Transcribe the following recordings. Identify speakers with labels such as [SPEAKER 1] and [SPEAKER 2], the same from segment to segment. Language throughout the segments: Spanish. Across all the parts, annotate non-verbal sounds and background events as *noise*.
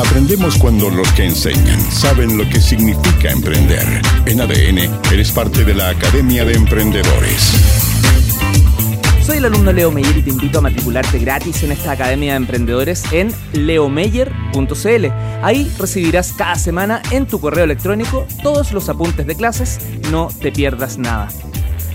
[SPEAKER 1] Aprendemos cuando los que enseñan saben lo que significa emprender. En ADN, eres parte de la Academia de Emprendedores.
[SPEAKER 2] Soy el alumno Leo Meyer y te invito a matricularte gratis en esta Academia de Emprendedores en leomeyer.cl. Ahí recibirás cada semana en tu correo electrónico todos los apuntes de clases, no te pierdas nada.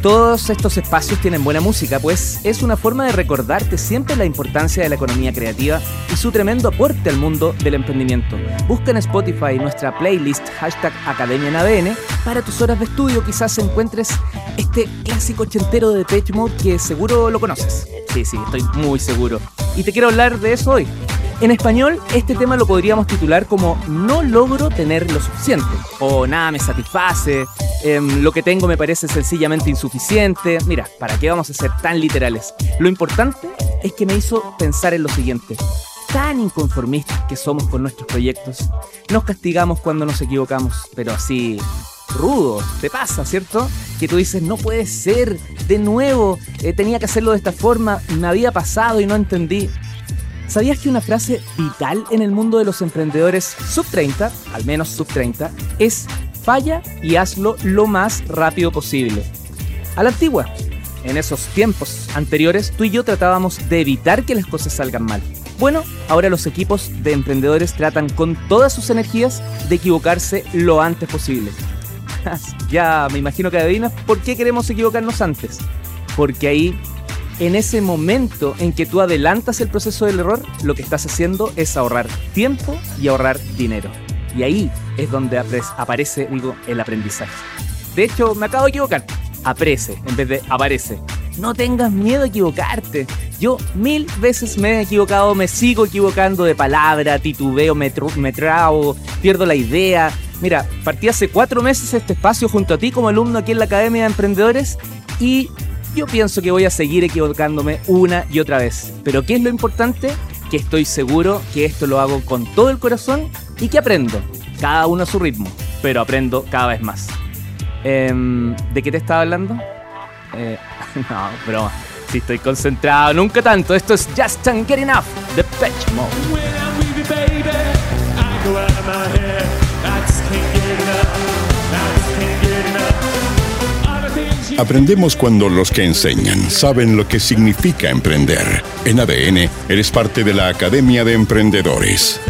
[SPEAKER 2] Todos estos espacios tienen buena música, pues es una forma de recordarte siempre la importancia de la economía creativa y su tremendo aporte al mundo del emprendimiento. Busca en Spotify nuestra playlist hashtag Academia en ADN para tus horas de estudio. Quizás encuentres este clásico ochentero de Page que seguro lo conoces. Sí, sí, estoy muy seguro. Y te quiero hablar de eso hoy. En español, este tema lo podríamos titular como No logro tener lo suficiente, o Nada me satisface, em, lo que tengo me parece sencillamente insuficiente. Mira, ¿para qué vamos a ser tan literales? Lo importante es que me hizo pensar en lo siguiente. Tan inconformistas que somos con nuestros proyectos. Nos castigamos cuando nos equivocamos, pero así rudo. Te pasa, ¿cierto? Que tú dices, no puede ser, de nuevo, eh, tenía que hacerlo de esta forma, me había pasado y no entendí. ¿Sabías que una frase vital en el mundo de los emprendedores sub 30, al menos sub 30, es falla y hazlo lo más rápido posible? A la antigua, en esos tiempos anteriores, tú y yo tratábamos de evitar que las cosas salgan mal. Bueno, ahora los equipos de emprendedores tratan con todas sus energías de equivocarse lo antes posible. *laughs* ya me imagino que adivinas por qué queremos equivocarnos antes. Porque ahí en ese momento en que tú adelantas el proceso del error, lo que estás haciendo es ahorrar tiempo y ahorrar dinero. Y ahí es donde aparece, digo, el aprendizaje. De hecho, me acabo de equivocar. Aprece en vez de aparece. No tengas miedo a equivocarte. Yo mil veces me he equivocado, me sigo equivocando de palabra, titubeo, me, me trago, pierdo la idea. Mira, partí hace cuatro meses este espacio junto a ti como alumno aquí en la Academia de Emprendedores y yo pienso que voy a seguir equivocándome una y otra vez. Pero ¿qué es lo importante? Que estoy seguro que esto lo hago con todo el corazón y que aprendo. Cada uno a su ritmo, pero aprendo cada vez más. Em, ¿De qué te estaba hablando? Eh, *laughs* no, broma. Si estoy concentrado, nunca tanto. Esto es Just Can't Get Enough de Patch Mode.
[SPEAKER 1] Aprendemos cuando los que enseñan saben lo que significa emprender. En ADN, eres parte de la Academia de Emprendedores.